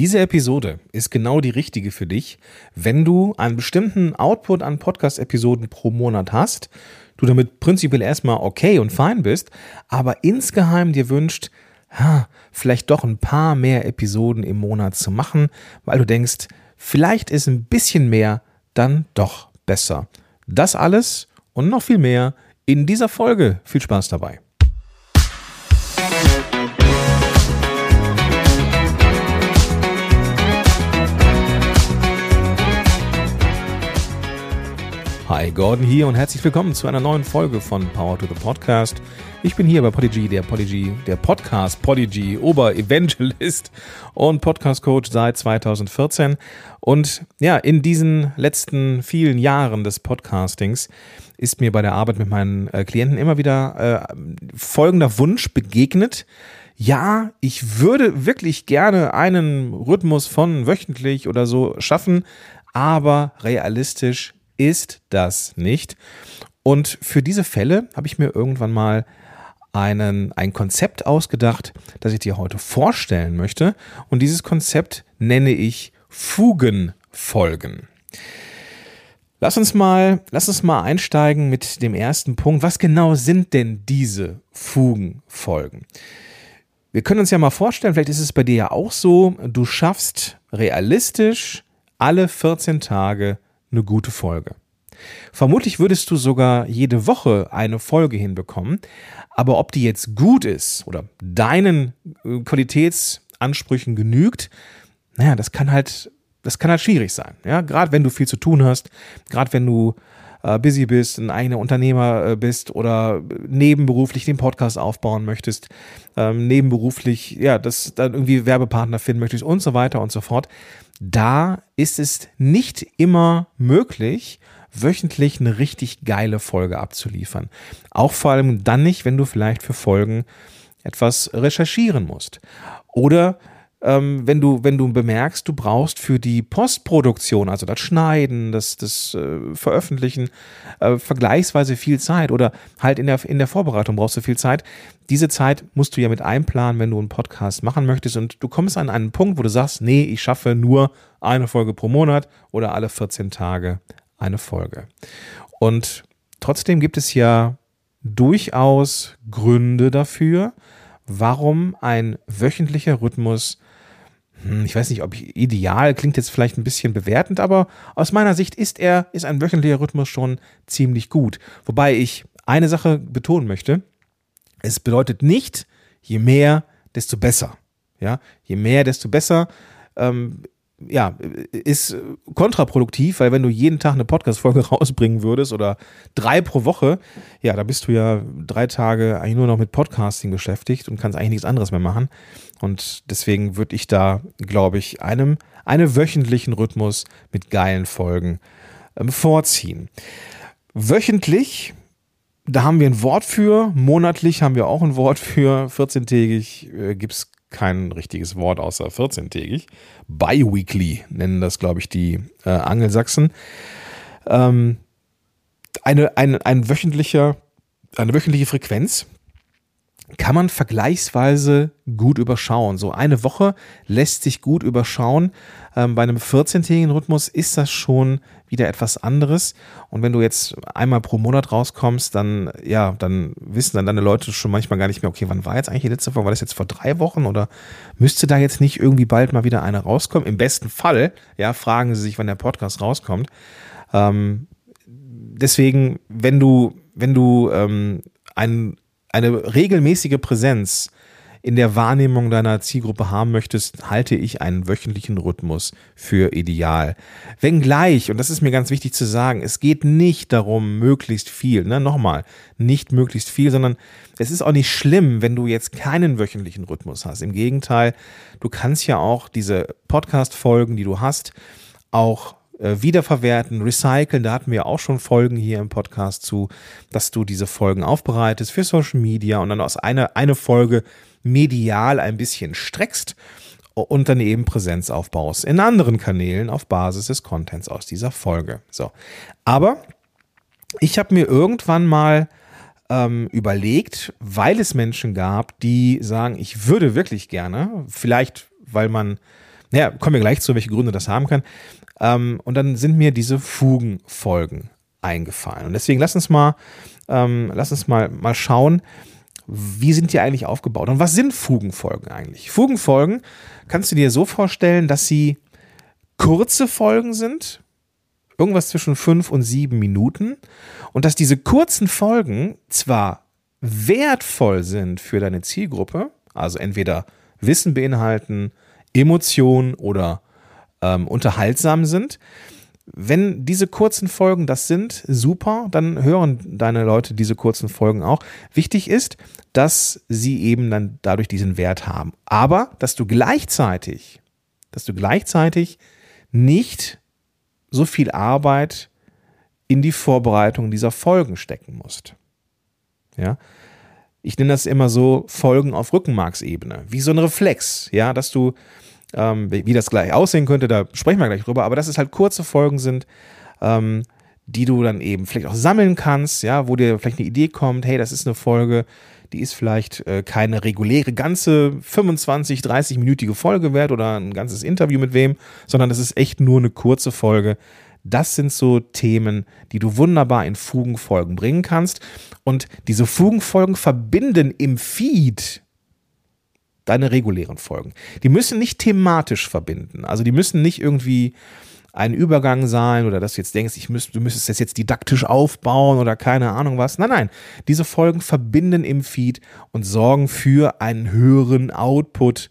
Diese Episode ist genau die richtige für dich, wenn du einen bestimmten Output an Podcast-Episoden pro Monat hast, du damit prinzipiell erstmal okay und fein bist, aber insgeheim dir wünscht, vielleicht doch ein paar mehr Episoden im Monat zu machen, weil du denkst, vielleicht ist ein bisschen mehr dann doch besser. Das alles und noch viel mehr in dieser Folge. Viel Spaß dabei. Hi, Gordon hier und herzlich willkommen zu einer neuen Folge von Power to the Podcast. Ich bin hier bei Podigy, der Podigy, der Podcast Podigy Ober-Evangelist und Podcast-Coach seit 2014. Und ja, in diesen letzten vielen Jahren des Podcastings ist mir bei der Arbeit mit meinen äh, Klienten immer wieder äh, folgender Wunsch begegnet. Ja, ich würde wirklich gerne einen Rhythmus von wöchentlich oder so schaffen, aber realistisch ist das nicht. Und für diese Fälle habe ich mir irgendwann mal einen, ein Konzept ausgedacht, das ich dir heute vorstellen möchte. Und dieses Konzept nenne ich Fugenfolgen. Lass uns mal, lass uns mal einsteigen mit dem ersten Punkt. Was genau sind denn diese Fugenfolgen? Wir können uns ja mal vorstellen, vielleicht ist es bei dir ja auch so, du schaffst realistisch alle 14 Tage eine gute Folge. Vermutlich würdest du sogar jede Woche eine Folge hinbekommen, aber ob die jetzt gut ist oder deinen äh, Qualitätsansprüchen genügt, naja, das kann halt, das kann halt schwierig sein. Ja, gerade wenn du viel zu tun hast, gerade wenn du äh, busy bist, ein eigener Unternehmer äh, bist oder nebenberuflich den Podcast aufbauen möchtest, ähm, nebenberuflich, ja, das dann irgendwie Werbepartner finden möchtest und so weiter und so fort. Da ist es nicht immer möglich, wöchentlich eine richtig geile Folge abzuliefern. Auch vor allem dann nicht, wenn du vielleicht für Folgen etwas recherchieren musst. Oder ähm, wenn du, wenn du bemerkst, du brauchst für die Postproduktion, also das Schneiden, das, das äh, Veröffentlichen, äh, vergleichsweise viel Zeit oder halt in der, in der Vorbereitung brauchst du viel Zeit. Diese Zeit musst du ja mit einplanen, wenn du einen Podcast machen möchtest und du kommst an einen Punkt, wo du sagst, nee, ich schaffe nur eine Folge pro Monat oder alle 14 Tage eine Folge. Und trotzdem gibt es ja durchaus Gründe dafür, warum ein wöchentlicher Rhythmus, hm, ich weiß nicht, ob ideal klingt jetzt vielleicht ein bisschen bewertend, aber aus meiner Sicht ist er, ist ein wöchentlicher Rhythmus schon ziemlich gut. Wobei ich eine Sache betonen möchte. Es bedeutet nicht, je mehr, desto besser. Ja, je mehr, desto besser. Ähm, ja, ist kontraproduktiv, weil wenn du jeden Tag eine Podcast-Folge rausbringen würdest oder drei pro Woche, ja, da bist du ja drei Tage eigentlich nur noch mit Podcasting beschäftigt und kannst eigentlich nichts anderes mehr machen. Und deswegen würde ich da, glaube ich, einem, einem wöchentlichen Rhythmus mit geilen Folgen ähm, vorziehen. Wöchentlich, da haben wir ein Wort für, monatlich haben wir auch ein Wort für, 14-tägig äh, gibt es kein richtiges Wort außer 14-tägig. Biweekly nennen das, glaube ich, die äh, Angelsachsen. Ähm, eine, ein, ein wöchentlicher, eine wöchentliche Frequenz kann man vergleichsweise gut überschauen. So eine Woche lässt sich gut überschauen. Ähm, bei einem 14-tägigen Rhythmus ist das schon wieder etwas anderes. Und wenn du jetzt einmal pro Monat rauskommst, dann, ja, dann wissen dann deine Leute schon manchmal gar nicht mehr, okay, wann war jetzt eigentlich die letzte Woche? War das jetzt vor drei Wochen oder müsste da jetzt nicht irgendwie bald mal wieder eine rauskommen? Im besten Fall, ja, fragen sie sich, wann der Podcast rauskommt. Ähm, deswegen, wenn du, wenn du ähm, ein, eine regelmäßige Präsenz in der Wahrnehmung deiner Zielgruppe haben möchtest, halte ich einen wöchentlichen Rhythmus für ideal. Wenngleich, und das ist mir ganz wichtig zu sagen, es geht nicht darum, möglichst viel, ne, nochmal, nicht möglichst viel, sondern es ist auch nicht schlimm, wenn du jetzt keinen wöchentlichen Rhythmus hast. Im Gegenteil, du kannst ja auch diese Podcast-Folgen, die du hast, auch äh, wiederverwerten, recyceln. Da hatten wir auch schon Folgen hier im Podcast zu, dass du diese Folgen aufbereitest für Social Media und dann aus einer eine Folge medial ein bisschen streckst und dann eben Präsenz aufbaust in anderen Kanälen auf Basis des Contents aus dieser Folge. So. Aber ich habe mir irgendwann mal ähm, überlegt, weil es Menschen gab, die sagen, ich würde wirklich gerne, vielleicht weil man Naja, kommen wir gleich zu, welche Gründe das haben kann. Ähm, und dann sind mir diese Fugenfolgen eingefallen. Und deswegen lass uns mal, ähm, lass uns mal, mal schauen, wie sind die eigentlich aufgebaut und was sind Fugenfolgen eigentlich? Fugenfolgen kannst du dir so vorstellen, dass sie kurze Folgen sind, irgendwas zwischen fünf und sieben Minuten und dass diese kurzen Folgen zwar wertvoll sind für deine Zielgruppe, also entweder Wissen beinhalten, Emotionen oder ähm, unterhaltsam sind. Wenn diese kurzen Folgen das sind, super, dann hören deine Leute diese kurzen Folgen auch. Wichtig ist, dass sie eben dann dadurch diesen Wert haben. Aber, dass du gleichzeitig, dass du gleichzeitig nicht so viel Arbeit in die Vorbereitung dieser Folgen stecken musst. Ja, ich nenne das immer so Folgen auf Rückenmarksebene, wie so ein Reflex, ja, dass du, ähm, wie das gleich aussehen könnte, da sprechen wir gleich drüber, aber dass es halt kurze Folgen sind, ähm, die du dann eben vielleicht auch sammeln kannst, ja, wo dir vielleicht eine Idee kommt, hey, das ist eine Folge, die ist vielleicht äh, keine reguläre ganze 25, 30-minütige Folge wert oder ein ganzes Interview mit wem, sondern das ist echt nur eine kurze Folge, das sind so Themen, die du wunderbar in Fugenfolgen bringen kannst. Und diese Fugenfolgen verbinden im Feed deine regulären Folgen. Die müssen nicht thematisch verbinden. Also die müssen nicht irgendwie ein Übergang sein oder dass du jetzt denkst, ich müsst, du müsstest das jetzt didaktisch aufbauen oder keine Ahnung was. Nein, nein. Diese Folgen verbinden im Feed und sorgen für einen höheren Output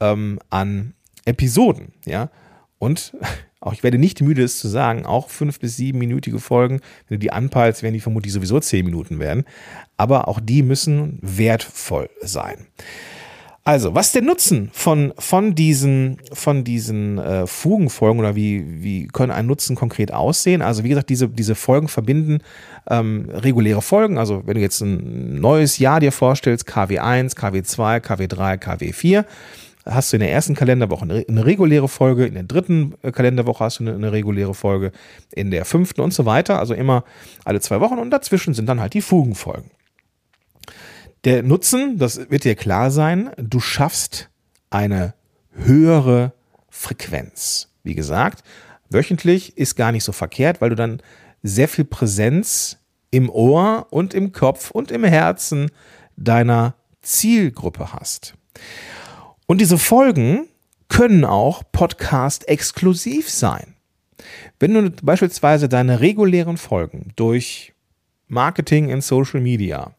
ähm, an Episoden. Ja. Und auch ich werde nicht müde, es zu sagen, auch fünf bis siebenminütige Folgen, wenn du die anpeilst, werden die vermutlich sowieso zehn Minuten werden. Aber auch die müssen wertvoll sein. Also, was ist der Nutzen von, von diesen, von diesen äh, Fugenfolgen oder wie, wie können ein Nutzen konkret aussehen? Also, wie gesagt, diese, diese Folgen verbinden ähm, reguläre Folgen. Also, wenn du jetzt ein neues Jahr dir vorstellst, KW1, KW2, KW3, KW4, hast du in der ersten Kalenderwoche eine, eine reguläre Folge, in der dritten äh, Kalenderwoche hast du eine, eine, reguläre Folge, in der fünften und so weiter. Also immer alle zwei Wochen und dazwischen sind dann halt die Fugenfolgen. Der Nutzen, das wird dir klar sein, du schaffst eine höhere Frequenz. Wie gesagt, wöchentlich ist gar nicht so verkehrt, weil du dann sehr viel Präsenz im Ohr und im Kopf und im Herzen deiner Zielgruppe hast. Und diese Folgen können auch Podcast-exklusiv sein. Wenn du beispielsweise deine regulären Folgen durch Marketing in Social Media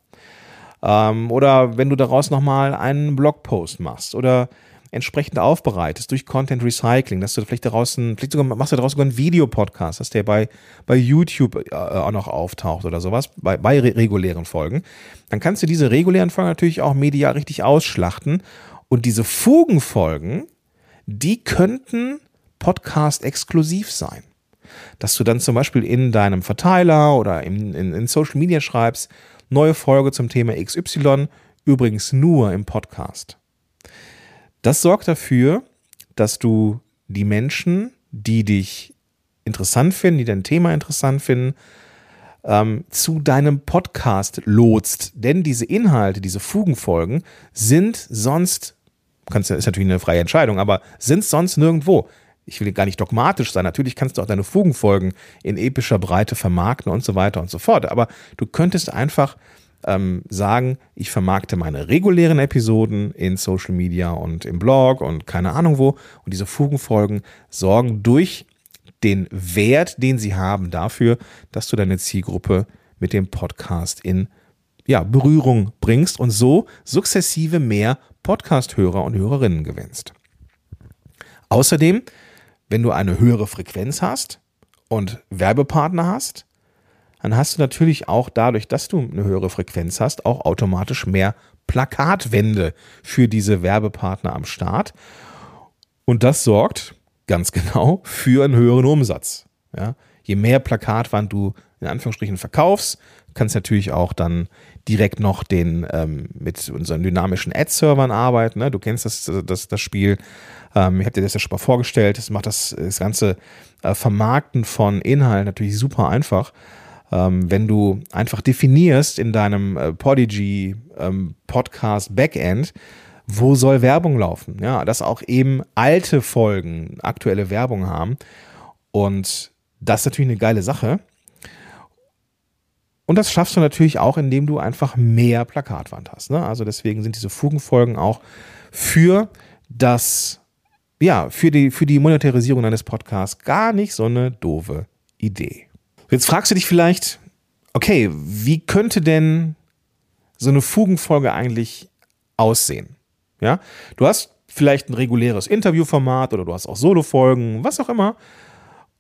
ähm, oder wenn du daraus nochmal einen Blogpost machst oder entsprechend aufbereitest durch Content Recycling, dass du vielleicht daraus ein, vielleicht sogar machst du daraus sogar einen Videopodcast, dass der bei, bei YouTube äh, auch noch auftaucht oder sowas, bei, bei regulären Folgen, dann kannst du diese regulären Folgen natürlich auch medial richtig ausschlachten und diese Fugenfolgen, die könnten Podcast-exklusiv sein. Dass du dann zum Beispiel in deinem Verteiler oder in, in, in Social Media schreibst, neue Folge zum Thema XY, übrigens nur im Podcast. Das sorgt dafür, dass du die Menschen, die dich interessant finden, die dein Thema interessant finden, ähm, zu deinem Podcast lotst. Denn diese Inhalte, diese Fugenfolgen sind sonst, kannst, ist natürlich eine freie Entscheidung, aber sind sonst nirgendwo. Ich will gar nicht dogmatisch sein. Natürlich kannst du auch deine Fugenfolgen in epischer Breite vermarkten und so weiter und so fort. Aber du könntest einfach ähm, sagen, ich vermarkte meine regulären Episoden in Social Media und im Blog und keine Ahnung wo. Und diese Fugenfolgen sorgen durch den Wert, den sie haben, dafür, dass du deine Zielgruppe mit dem Podcast in ja, Berührung bringst und so sukzessive mehr Podcast-Hörer und Hörerinnen gewinnst. Außerdem, wenn du eine höhere Frequenz hast und Werbepartner hast, dann hast du natürlich auch dadurch, dass du eine höhere Frequenz hast, auch automatisch mehr Plakatwände für diese Werbepartner am Start. Und das sorgt ganz genau für einen höheren Umsatz. Ja? Je mehr Plakatwand du in Anführungsstrichen verkaufst, kannst du natürlich auch dann direkt noch den ähm, mit unseren dynamischen Ad-Servern arbeiten. Ne? Du kennst das, das, das Spiel. Ähm, ich habe dir das ja schon mal vorgestellt. Das macht das, das ganze äh, Vermarkten von Inhalten natürlich super einfach. Ähm, wenn du einfach definierst in deinem äh, Podigy ähm, Podcast Backend, wo soll Werbung laufen? Ja, dass auch eben alte Folgen aktuelle Werbung haben. Und das ist natürlich eine geile Sache. Und das schaffst du natürlich auch, indem du einfach mehr Plakatwand hast. Ne? Also deswegen sind diese Fugenfolgen auch für das, ja, für die, für die Monetarisierung deines Podcasts gar nicht so eine doofe Idee. Jetzt fragst du dich vielleicht, okay, wie könnte denn so eine Fugenfolge eigentlich aussehen? Ja, du hast vielleicht ein reguläres Interviewformat oder du hast auch Solofolgen, was auch immer.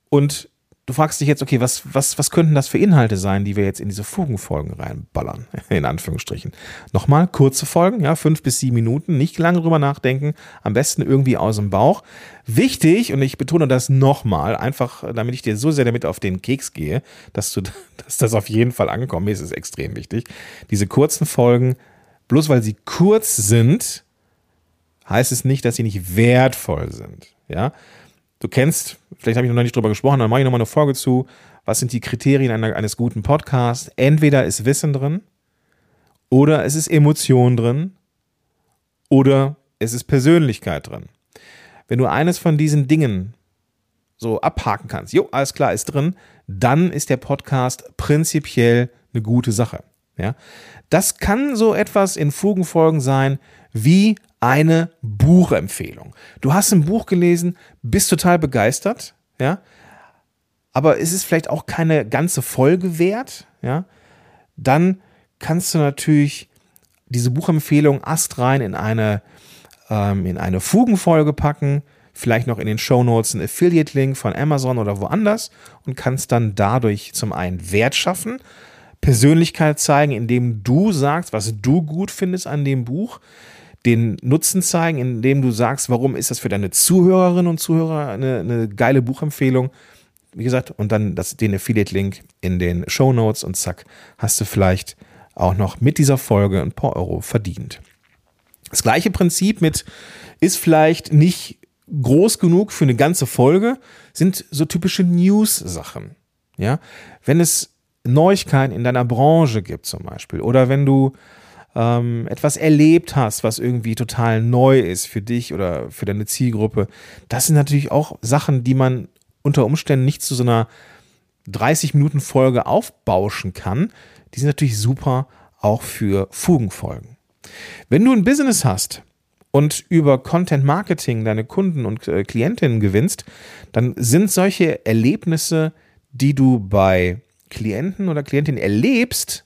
Und du fragst dich jetzt, okay, was, was, was könnten das für Inhalte sein, die wir jetzt in diese Fugenfolgen reinballern, in Anführungsstrichen. Nochmal, kurze Folgen, ja, fünf bis sieben Minuten, nicht lange drüber nachdenken, am besten irgendwie aus dem Bauch. Wichtig, und ich betone das nochmal, einfach, damit ich dir so sehr damit auf den Keks gehe, dass du, dass das auf jeden Fall mir ist es extrem wichtig. Diese kurzen Folgen, bloß weil sie kurz sind, heißt es nicht, dass sie nicht wertvoll sind, ja. Du kennst, vielleicht habe ich noch nicht drüber gesprochen, dann mache ich nochmal eine Folge zu. Was sind die Kriterien einer, eines guten Podcasts? Entweder ist Wissen drin, oder es ist Emotion drin, oder es ist Persönlichkeit drin. Wenn du eines von diesen Dingen so abhaken kannst, jo, alles klar, ist drin, dann ist der Podcast prinzipiell eine gute Sache. Ja? Das kann so etwas in Fugenfolgen sein wie eine Buchempfehlung. Du hast ein Buch gelesen, bist total begeistert, ja, aber es ist vielleicht auch keine ganze Folge wert, ja, dann kannst du natürlich diese Buchempfehlung astrein in eine, ähm, in eine Fugenfolge packen, vielleicht noch in den Show Notes einen Affiliate-Link von Amazon oder woanders und kannst dann dadurch zum einen Wert schaffen, Persönlichkeit zeigen, indem du sagst, was du gut findest an dem Buch, den Nutzen zeigen, indem du sagst, warum ist das für deine Zuhörerinnen und Zuhörer eine, eine geile Buchempfehlung. Wie gesagt, und dann das, den Affiliate-Link in den Show Notes und zack, hast du vielleicht auch noch mit dieser Folge ein paar Euro verdient. Das gleiche Prinzip mit ist vielleicht nicht groß genug für eine ganze Folge, sind so typische News-Sachen. Ja, wenn es Neuigkeiten in deiner Branche gibt zum Beispiel oder wenn du ähm, etwas erlebt hast, was irgendwie total neu ist für dich oder für deine Zielgruppe, das sind natürlich auch Sachen, die man unter Umständen nicht zu so einer 30-Minuten-Folge aufbauschen kann. Die sind natürlich super auch für Fugenfolgen. Wenn du ein Business hast und über Content Marketing deine Kunden und äh, Klientinnen gewinnst, dann sind solche Erlebnisse, die du bei Klienten oder Klientinnen erlebst,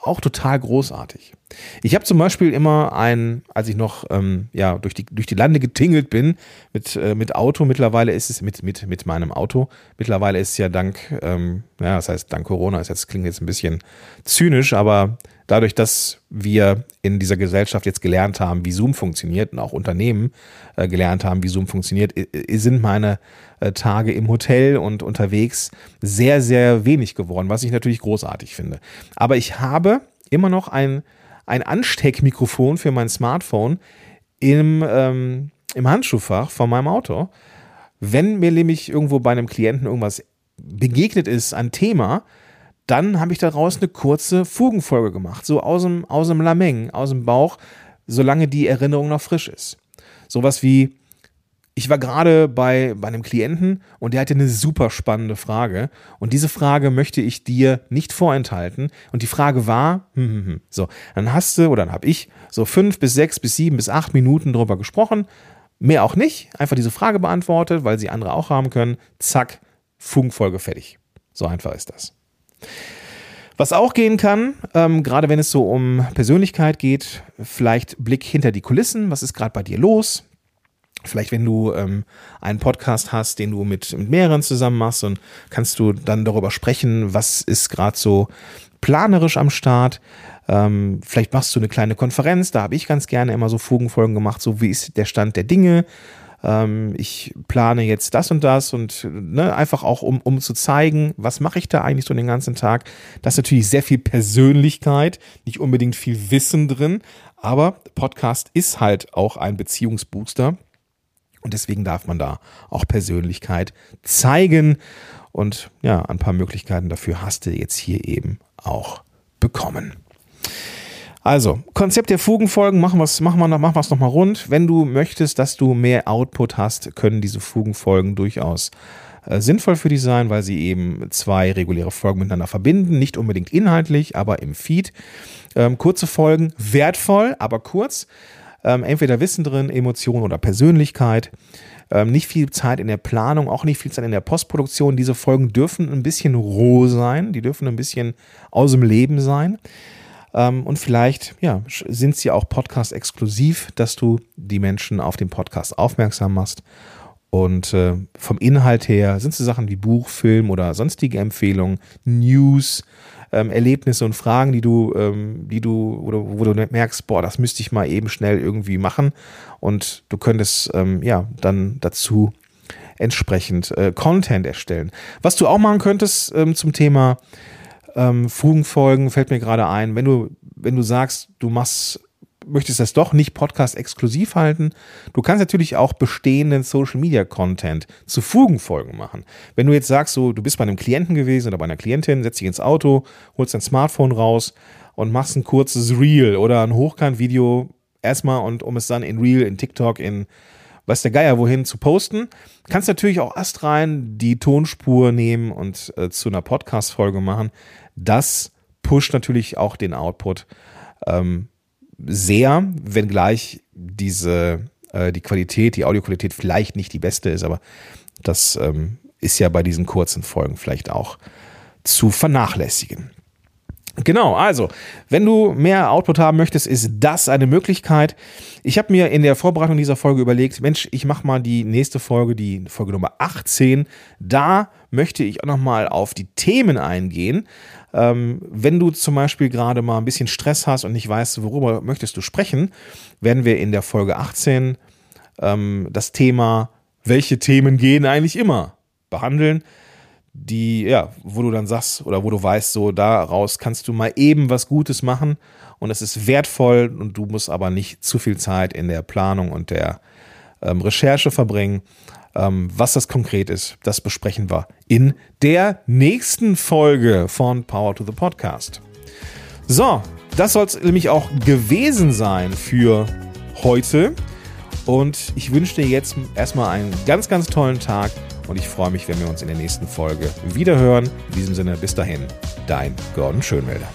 auch total großartig. Ich habe zum Beispiel immer ein, als ich noch ähm, ja, durch, die, durch die Lande getingelt bin mit, äh, mit Auto, mittlerweile ist es mit, mit, mit meinem Auto, mittlerweile ist es ja dank, ähm, ja, das heißt dank Corona, das klingt jetzt ein bisschen zynisch, aber dadurch, dass wir in dieser Gesellschaft jetzt gelernt haben, wie Zoom funktioniert und auch Unternehmen äh, gelernt haben, wie Zoom funktioniert, sind meine äh, Tage im Hotel und unterwegs sehr, sehr wenig geworden, was ich natürlich großartig finde. Aber ich habe immer noch ein, ein Ansteckmikrofon für mein Smartphone im, ähm, im Handschuhfach von meinem Auto. Wenn mir nämlich irgendwo bei einem Klienten irgendwas begegnet ist, ein Thema, dann habe ich daraus eine kurze Fugenfolge gemacht, so aus dem, aus dem Lameng, aus dem Bauch, solange die Erinnerung noch frisch ist. Sowas wie, ich war gerade bei, bei einem Klienten und der hatte eine super spannende Frage und diese Frage möchte ich dir nicht vorenthalten und die Frage war, hm, hm, hm. so, dann hast du oder dann habe ich so fünf bis sechs bis sieben bis acht Minuten drüber gesprochen, mehr auch nicht, einfach diese Frage beantwortet, weil sie andere auch haben können, zack, Fugenfolge fertig. So einfach ist das. Was auch gehen kann, ähm, gerade wenn es so um Persönlichkeit geht, vielleicht Blick hinter die Kulissen. Was ist gerade bei dir los? Vielleicht, wenn du ähm, einen Podcast hast, den du mit, mit mehreren zusammen machst, und kannst du dann darüber sprechen, was ist gerade so planerisch am Start. Ähm, vielleicht machst du eine kleine Konferenz, da habe ich ganz gerne immer so Fugenfolgen gemacht, so wie ist der Stand der Dinge, ähm, ich plane jetzt das und das und ne, einfach auch, um, um zu zeigen, was mache ich da eigentlich so den ganzen Tag. Da ist natürlich sehr viel Persönlichkeit, nicht unbedingt viel Wissen drin, aber Podcast ist halt auch ein Beziehungsbooster. Und deswegen darf man da auch Persönlichkeit zeigen. Und ja, ein paar Möglichkeiten dafür hast du jetzt hier eben auch bekommen. Also, Konzept der Fugenfolgen, machen wir es machen wir, machen wir's nochmal rund. Wenn du möchtest, dass du mehr Output hast, können diese Fugenfolgen durchaus äh, sinnvoll für dich sein, weil sie eben zwei reguläre Folgen miteinander verbinden. Nicht unbedingt inhaltlich, aber im Feed. Ähm, kurze Folgen, wertvoll, aber kurz. Ähm, entweder Wissen drin, Emotion oder Persönlichkeit. Ähm, nicht viel Zeit in der Planung, auch nicht viel Zeit in der Postproduktion. Diese Folgen dürfen ein bisschen roh sein, die dürfen ein bisschen aus dem Leben sein. Ähm, und vielleicht ja, sind sie auch Podcast-exklusiv, dass du die Menschen auf den Podcast aufmerksam machst. Und äh, vom Inhalt her sind es Sachen wie Buch, Film oder sonstige Empfehlungen, News, ähm, Erlebnisse und Fragen, die du, ähm, die du, oder wo du merkst, boah, das müsste ich mal eben schnell irgendwie machen. Und du könntest ähm, ja dann dazu entsprechend äh, Content erstellen. Was du auch machen könntest zum Thema ähm, Fugenfolgen, fällt mir gerade ein, wenn du, wenn du sagst, du machst möchtest das doch nicht Podcast-exklusiv halten, du kannst natürlich auch bestehenden Social-Media-Content zu Fugenfolgen machen. Wenn du jetzt sagst, so, du bist bei einem Klienten gewesen oder bei einer Klientin, setzt dich ins Auto, holst dein Smartphone raus und machst ein kurzes Reel oder ein Hochkant-Video erstmal und um es dann in Reel, in TikTok, in weiß der Geier wohin zu posten, kannst natürlich auch astrein die Tonspur nehmen und äh, zu einer Podcast-Folge machen. Das pusht natürlich auch den Output. Ähm, sehr, wenngleich diese, äh, die Qualität, die Audioqualität vielleicht nicht die beste ist, aber das ähm, ist ja bei diesen kurzen Folgen vielleicht auch zu vernachlässigen. Genau, also, wenn du mehr Output haben möchtest, ist das eine Möglichkeit. Ich habe mir in der Vorbereitung dieser Folge überlegt, Mensch, ich mache mal die nächste Folge, die Folge Nummer 18. Da möchte ich auch nochmal auf die Themen eingehen. Ähm, wenn du zum Beispiel gerade mal ein bisschen Stress hast und nicht weißt, worüber möchtest du sprechen, werden wir in der Folge 18 ähm, das Thema, welche Themen gehen eigentlich immer, behandeln. Die, ja, wo du dann sagst oder wo du weißt, so daraus kannst du mal eben was Gutes machen und es ist wertvoll und du musst aber nicht zu viel Zeit in der Planung und der ähm, Recherche verbringen. Ähm, was das konkret ist, das besprechen wir in der nächsten Folge von Power to the Podcast. So, das soll es nämlich auch gewesen sein für heute. Und ich wünsche dir jetzt erstmal einen ganz, ganz tollen Tag und ich freue mich, wenn wir uns in der nächsten Folge wieder hören. In diesem Sinne, bis dahin, dein Gordon Schönwälder.